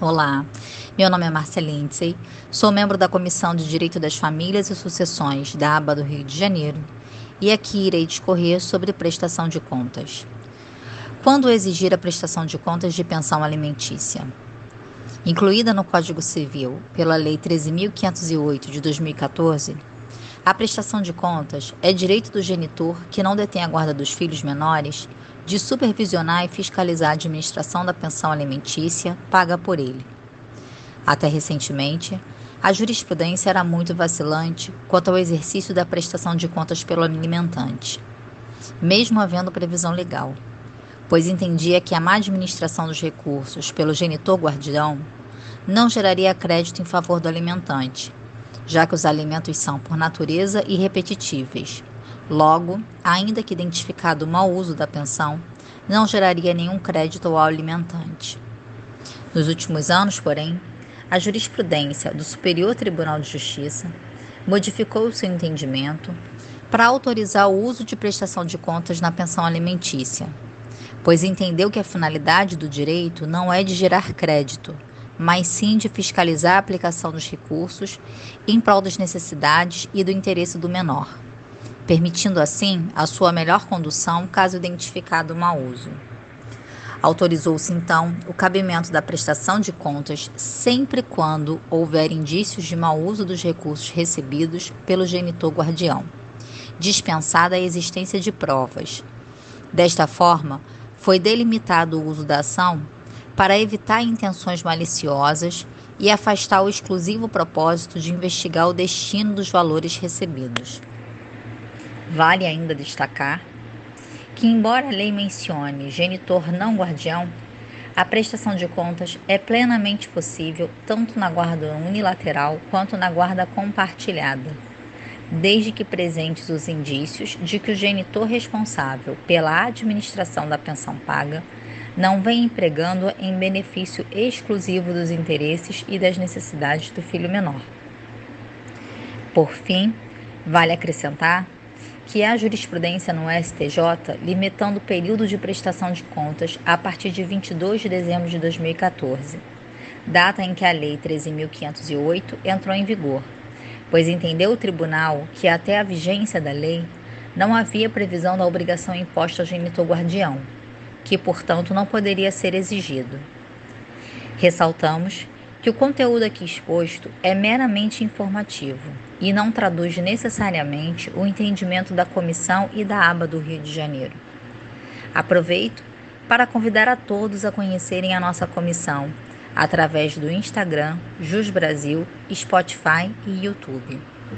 Olá, meu nome é Marcia Lindsay, sou membro da Comissão de Direito das Famílias e Sucessões da ABA do Rio de Janeiro e aqui irei discorrer sobre prestação de contas. Quando exigir a prestação de contas de pensão alimentícia? Incluída no Código Civil pela Lei 13.508 de 2014, a prestação de contas é direito do genitor que não detém a guarda dos filhos menores de supervisionar e fiscalizar a administração da pensão alimentícia paga por ele. Até recentemente, a jurisprudência era muito vacilante quanto ao exercício da prestação de contas pelo alimentante, mesmo havendo previsão legal, pois entendia que a má administração dos recursos pelo genitor guardião não geraria crédito em favor do alimentante, já que os alimentos são, por natureza, irrepetíveis Logo, ainda que identificado o mau uso da pensão, não geraria nenhum crédito ao alimentante. Nos últimos anos, porém, a jurisprudência do Superior Tribunal de Justiça modificou o seu entendimento para autorizar o uso de prestação de contas na pensão alimentícia, pois entendeu que a finalidade do direito não é de gerar crédito, mas sim de fiscalizar a aplicação dos recursos em prol das necessidades e do interesse do menor permitindo assim a sua melhor condução caso identificado mau uso. Autorizou-se então o cabimento da prestação de contas sempre quando houver indícios de mau uso dos recursos recebidos pelo genitor guardião, dispensada a existência de provas. Desta forma, foi delimitado o uso da ação para evitar intenções maliciosas e afastar o exclusivo propósito de investigar o destino dos valores recebidos. Vale ainda destacar que, embora a lei mencione genitor não guardião, a prestação de contas é plenamente possível tanto na guarda unilateral quanto na guarda compartilhada, desde que presentes os indícios de que o genitor responsável pela administração da pensão paga não vem empregando em benefício exclusivo dos interesses e das necessidades do filho menor. Por fim, vale acrescentar que há jurisprudência no STJ limitando o período de prestação de contas a partir de 22 de dezembro de 2014, data em que a Lei 13.508 entrou em vigor, pois entendeu o tribunal que até a vigência da lei não havia previsão da obrigação imposta ao genitor guardião, que, portanto, não poderia ser exigido. Ressaltamos que o conteúdo aqui exposto é meramente informativo e não traduz necessariamente o entendimento da comissão e da aba do Rio de Janeiro. Aproveito para convidar a todos a conhecerem a nossa comissão através do Instagram, Jus Brasil, Spotify e YouTube.